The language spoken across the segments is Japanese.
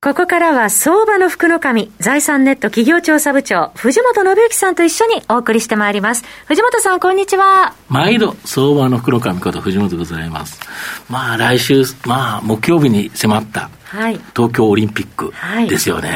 ここからは相場の福の神、財産ネット企業調査部長、藤本信之さんと一緒にお送りしてまいります。藤本さん、こんにちは。毎度、相場の福の神こと藤本でございます。まあ、来週、まあ、木曜日に迫ったはい、東京オリンピックですよね、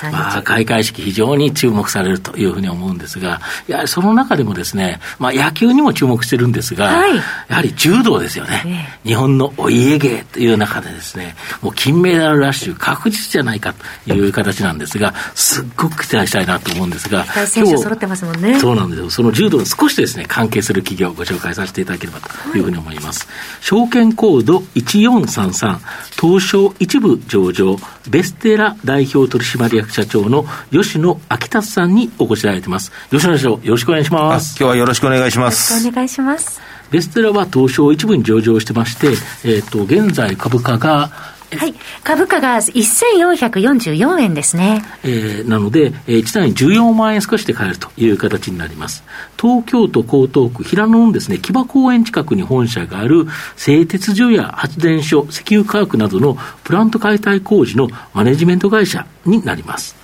はい、まあ、開会式、非常に注目されるというふうに思うんですが、やはりその中でもですね、まあ、野球にも注目してるんですが、はい、やはり柔道ですよね、日本のお家芸という中でですね、もう金メダルラッシュ確実じゃないかという形なんですが、すっごく期待したいなと思うんですが、選手揃ってますもんね。そうなんですよ。その柔道に少しですね、関係する企業をご紹介させていただければというふうに思います。証券コード1433、東証一部上場、ベステラ代表取締役社長の吉野昭達さんにお越しいただいてます。吉野社長、よろしくお願いします。今日はよろしくお願いします。よろしくお願いします。ベステラは東証一部に上場してまして、えっ、ー、と、現在株価がはい。株価が1444円ですね。えー、なので、えー、1単位14万円少しで買えるという形になります。東京都江東区平野のですね、木場公園近くに本社がある製鉄所や発電所、石油化学などのプラント解体工事のマネジメント会社になります。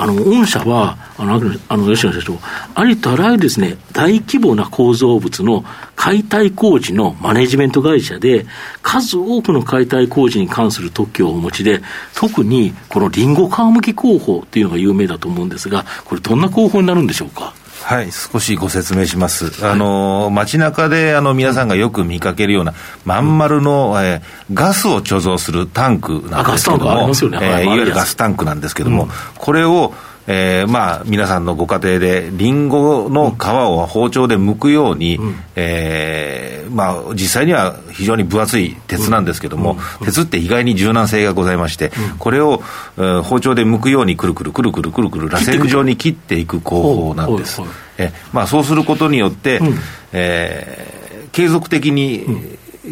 あの、御社は、あの、あの吉野社長、ありとあらゆるですね、大規模な構造物の解体工事のマネジメント会社で、数多くの解体工事に関する特許をお持ちで、特にこのリンゴ皮むき工法っていうのが有名だと思うんですが、これどんな工法になるんでしょうか？はい、少しご説明します。あの、街中で、あの、皆さんがよく見かけるような、まん丸の、えー、ガスを貯蔵するタンクなんですけども、ね、えー、いわゆるガスタンクなんですけども、うん、これを、えー、まあ、皆さんのご家庭で、りんごの皮を包丁で剥くように、うん、えー、まあ、実際には非常に分厚い鉄なんですけども、うん、鉄って意外に柔軟性がございまして、うん、これを、えー、包丁で剥くようにくるくるくるくるくるくる螺旋状に切っていく工法なんです。えまあ、そうすることによって、うん、えー、継続的に、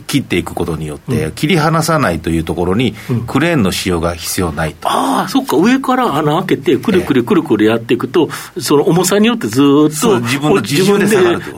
切っていくことによって、切り離さないというところに、クレーンの使用が必要ないと、ああ、そっか、上から穴開けて、くるくるくるくるやっていくと、その重さによってずっと自分の自重で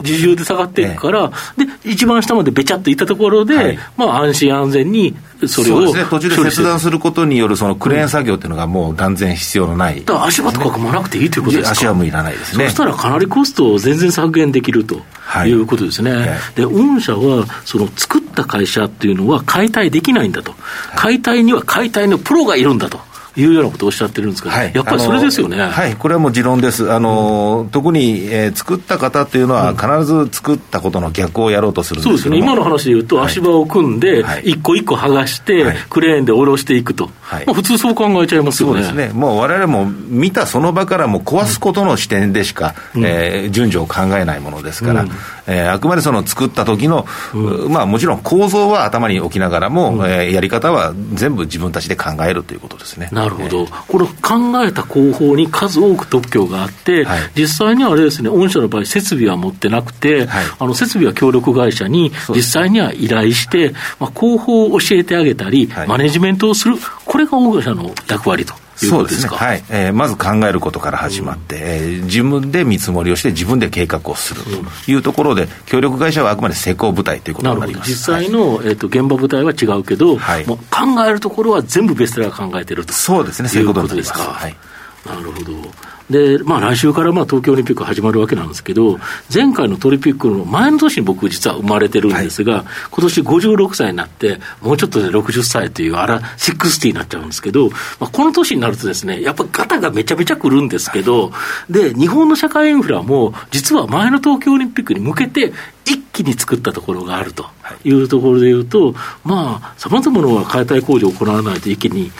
自重で下がっていくから、で一番下までべちゃっといったところで、はい、まあ、安心安全にそれを、ね、途中で切断することによるそのクレーン作業っていうのがもう断然必要のない、だから足場とか組まなくていいということですか？足はもういらないですね。そしたらかなりコストを全然削減できるということですね、はい、で御社はその作った会社っていうのは解体できないんだと、解体には解体のプロがいるんだというようなことをおっしゃってるんですけど、はい、やっぱりそれですよね。はい、これはもう持論です。あの、うん、特に、えー、作った方っていうのは、必ず作ったことの逆をやろうとするんですそうですね、今の話で言うと、足場を組んで、一個一個剥がして、クレーンで下ろしていくと、はい。まあ、普通そう考えちゃいますよね。そうですね、もうわれも見たその場からも壊すことの視点でしか、うん、えー、順序を考えないものですから、うん、えー、あくまでその作った時の、うん、まあもちろん構造は頭に置きながらも、うん、えー、やり方は全部自分たちで考えるということですね。なるほど、これ考えた工法に数多く特許があって、はい、実際にはあれですね、御社の場合、設備は持ってなくて、はい、あの設備は協力会社に実際には依頼して、まあ、工法を教えてあげたり、はい、マネジメントをする、これが御社の役割と。そうですね、はい。えー、まず考えることから始まって、うん、えー、自分で見積もりをして、自分で計画をするというところで、うん、協力会社はあくまで施工部隊ということになります。実際の、はい、えーと、現場部隊は違うけど、はい、もう考えるところは全部ベストラが考えてると。そうですね、そういうことです。か。はい、なるほど。で、まあ、来週からまあ東京オリンピック始まるわけなんですけど、前回のトリピックの前の年に僕、実は生まれてるんですが、はい、今年56歳になって、もうちょっとで60歳という、あら、60になっちゃうんですけど、まあ、この年になるとですね、やっぱガタがめちゃめちゃくるんですけど、で、日本の社会インフラも、実は前の東京オリンピックに向けて、一気に作ったところがあるとい。うところでいうと、まあ、さまざまな解体工事を行わないと一気に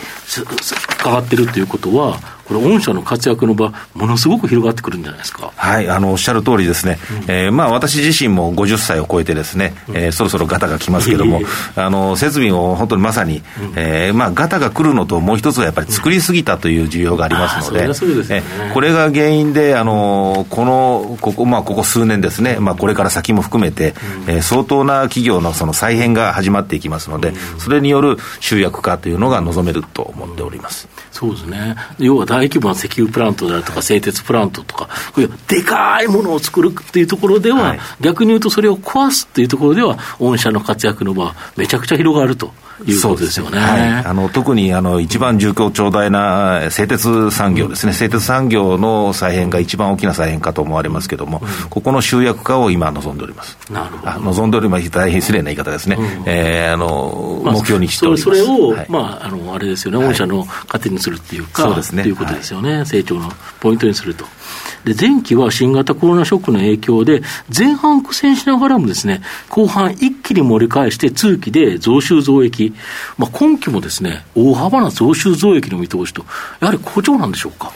変わってるということは、これ、御社の活躍の場、ものすごく広がってくるんじゃないですか。はい、あのおっしゃる通りですね、うん、えー、まあ、私自身も50歳を超えてですね、うん、えー、そろそろガタが来ますけども、あの設備を本当にまさに、うん、えー、まあ、ガタが来るのと、もう一つはやっぱり作りすぎたという需要がありますので、ね、これが原因で、あのこのここ,、まあ、ここ数年ですね、まあ、これから先も含めて、うん、えー、相当な企業のその再編が始まっていきますので、それによる集約化というのが望めると思っております。そうですね。要は大規模な石油プラントであるとか、製鉄プラントとか、こういうでかいものを作るっていうところでは、はい、逆に言うとそれを壊すっていうところでは、御社の活躍の場、めちゃくちゃ広がると。いうことですよね。はい、あの特にあの一番重厚長大な製鉄産業ですね、製鉄産業の再編が一番大きな再編かと思われますけれども、うん、ここの集約化を今、望んでおります。なるほど。望んでおります、大変失礼な言い方ですね、うん、えー、あの、まあ、目標にしております。それを、はい、まあ、あのあれですよね、御社の糧にするっていうか、そうですね。ということですよね、はい、成長のポイントにすると。で、前期は新型コロナショックの影響で、前半苦戦しながらもですね、後半一気に盛り返して通期で増収増益。まあ、今期もですね、大幅な増収増益の見通しと、やはり好調なんでしょうか？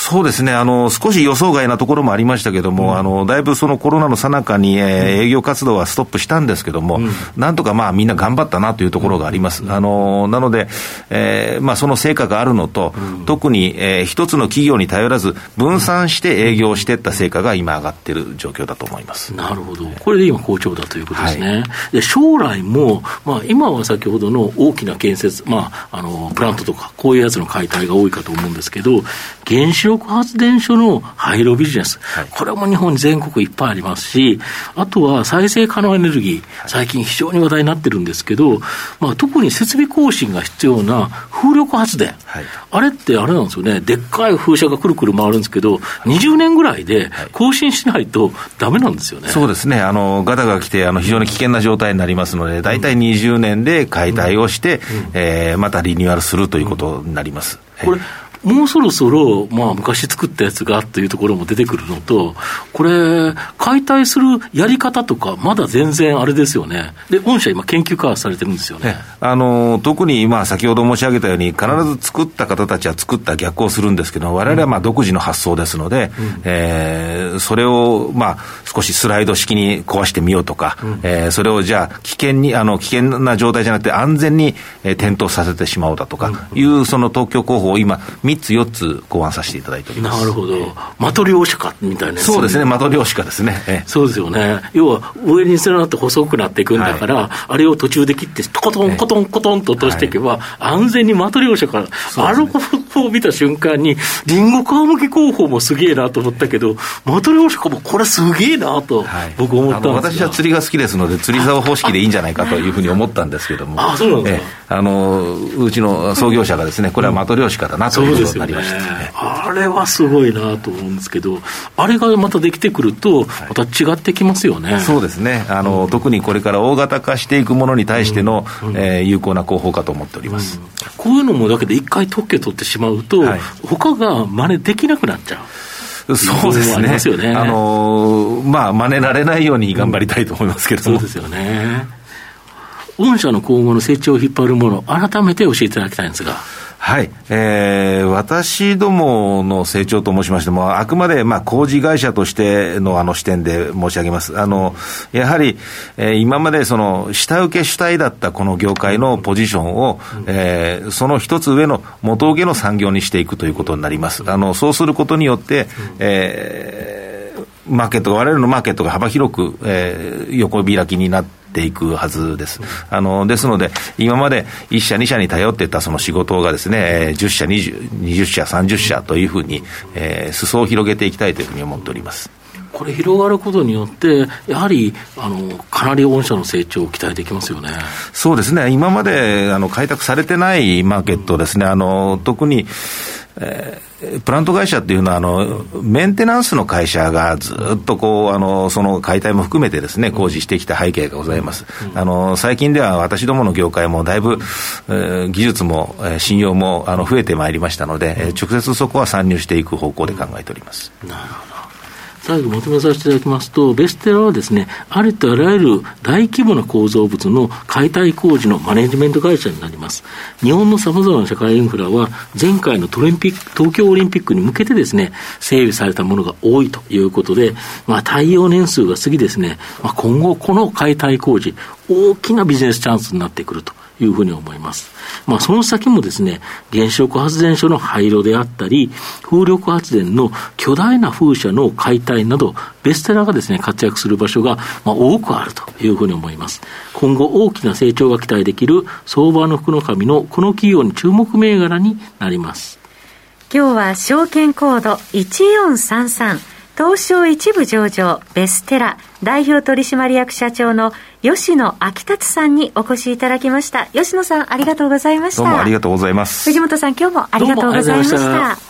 そうですね、あの、少し予想外なところもありましたけども、うん、あの、だいぶそのコロナの最中に、えー、営業活動はストップしたんですけども、うん、なんとかまあみんな頑張ったなというところがあります。うん、あの、なので、えー、まあその成果があるのと、特に、えー、一つの企業に頼らず、分散して営業していった成果が今上がっている状況だと思います。なるほど。これで今好調だということですね。はい、で将来も、まあ今は先ほどの大きな建設、まあ、あの、プラントとか、こういうやつの解体が多いかと思うんですけど、原子力発電所の廃炉ビジネス、はい、これも日本に全国いっぱいありますし、あとは再生可能エネルギー、最近非常に話題になってるんですけど、まあ、特に設備更新が必要な風力発電、はい、あれってあれなんですよね、でっかい風車がくるくる回るんですけど、20年ぐらいで更新しないとだめなんですよね。そうですね、あのガタが来てあの、非常に危険な状態になりますので、大体20年で解体をして、うん。うん、えー、またリニューアルするということになります。これもうそろそろ、まあ、昔作ったやつがというところも出てくるのと、これ、解体するやり方とか、まだ全然あれですよね、で御社、今、研究開発されてるんですよね。あの特に今、先ほど申し上げたように、必ず作った方たちは作った逆をするんですけど、われわれはまあ独自の発想ですので、うん、えー、それをまあ少しスライド式に壊してみようとか、うん、えー、それをじゃあ、危険にあの、危険な状態じゃなくて、安全に、えー、点灯させてしまおうだとかいう、その東京候補を今、3つ、4つ考案させていただいております。なるほど、マトリョーシカみたいなそうですね、マトリョーシカですね、そうですよね、要は上に連なって細くなっていくんだから、はい、あれを途中で切って、コトンコトンコトンと落としていけば、安全にマトリョーシカ、あの子を見た瞬間に、リンゴ皮むき工法もすげえなと思ったけど、マトリョーシカもこれすげえなと、僕思ったんです私は釣りが好きですので、釣り竿方式でいいんじゃないかというふうに思ったんですけども、あそうなんですか、あのうちの創業者がですね、これはマトリョーシカだなということになりました、ね、あれはすごいなと思うんですけど、あれがまたできてくると、また違ってきますよね、はい、そうですね。あの、うん、特にこれから大型化していくものに対しての、うん、えー、有効な広報かと思っております、うん、こういうのもだけで一回特許取ってしまうと、はい、他が真似できなくなっちゃう。そうですね。すね。あのー、まあ、真似られないように頑張りたいと思いますけども、そうですよね。御社の今後の成長を引っ張るもの、改めて教えていただきたいんですが。はい、えー、私どもの成長と申しましても、あくまでまあ工事会社としてのあの視点で申し上げます。あのやはり、えー、今までその下請け主体だったこの業界のポジションを、えー、その一つ上の元請けの産業にしていくということになります。あのそうすることによって、えー、マーケット、われわれのマーケットが幅広く、えー、横開きになって、ていくはずです。あの、ですので、今まで1社、2社に頼ってたその仕事がですね、10社、20, 20社、30社というふうに、えー、裾を広げていきたいというふうに思っております。これ、広がることによって、やはりあのかなり御社の成長を期待できますよねそうですね、今まであの開拓されてないマーケットですね、あの特に、えー、プラント会社っていうのはあの、メンテナンスの会社がずっとこうあのその解体も含めてですね工事してきた背景がございます。あの最近では私どもの業界もだいぶ、えー、技術も、え、信用もあの増えてまいりましたので、えー、直接そこは参入していく方向で考えております。なるほど最後まとめさせていただきますと、ベステラはですね、ありとあらゆる大規模な構造物の解体工事のマネジメント会社になります。日本の様々な社会インフラは、前回のトリンピック、東京オリンピックに向けてですね、整備されたものが多いということで、まあ、対応年数が過ぎですね、まあ、今後この解体工事、大きなビジネスチャンスになってくるというふうに思います。まあ、その先もですね、原子力発電所の廃炉であったり、風力発電の巨大な風車の解体など、ベステラがですね、活躍する場所が、まあ、多くあるというふうに思います。今後大きな成長が期待できる相場の福の神のこの企業に注目銘柄になります。今日は証券コード1433東証一部上場ベステラ代表取締役社長の吉野昭達さんにお越しいただきました。吉野さんありがとうございました。どうもありがとうございます。藤本さん今日もありがとうございました